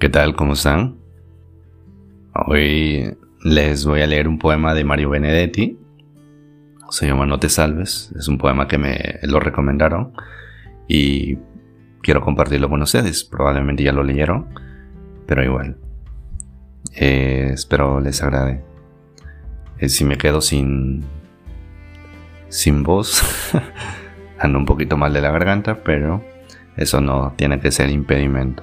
¿Qué tal? ¿Cómo están? Hoy les voy a leer un poema de Mario Benedetti. Se llama No te salves. Es un poema que me lo recomendaron y quiero compartirlo con ustedes. Probablemente ya lo leyeron, pero igual. Eh, espero les agrade. Eh, si me quedo sin sin voz, ando un poquito mal de la garganta, pero eso no tiene que ser impedimento.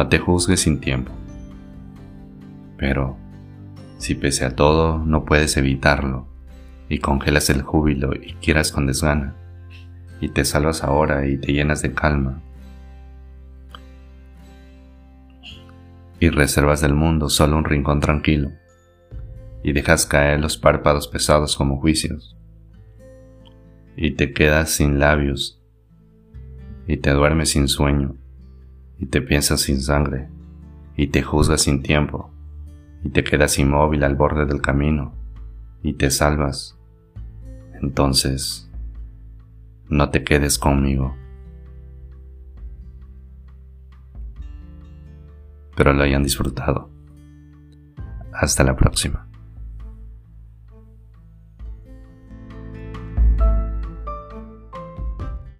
No te juzgues sin tiempo. Pero, si pese a todo no puedes evitarlo, y congelas el júbilo y quieras con desgana, y te salvas ahora y te llenas de calma, y reservas del mundo solo un rincón tranquilo, y dejas caer los párpados pesados como juicios, y te quedas sin labios, y te duermes sin sueño, y te piensas sin sangre, y te juzgas sin tiempo, y te quedas inmóvil al borde del camino, y te salvas, entonces no te quedes conmigo. Pero lo hayan disfrutado. Hasta la próxima.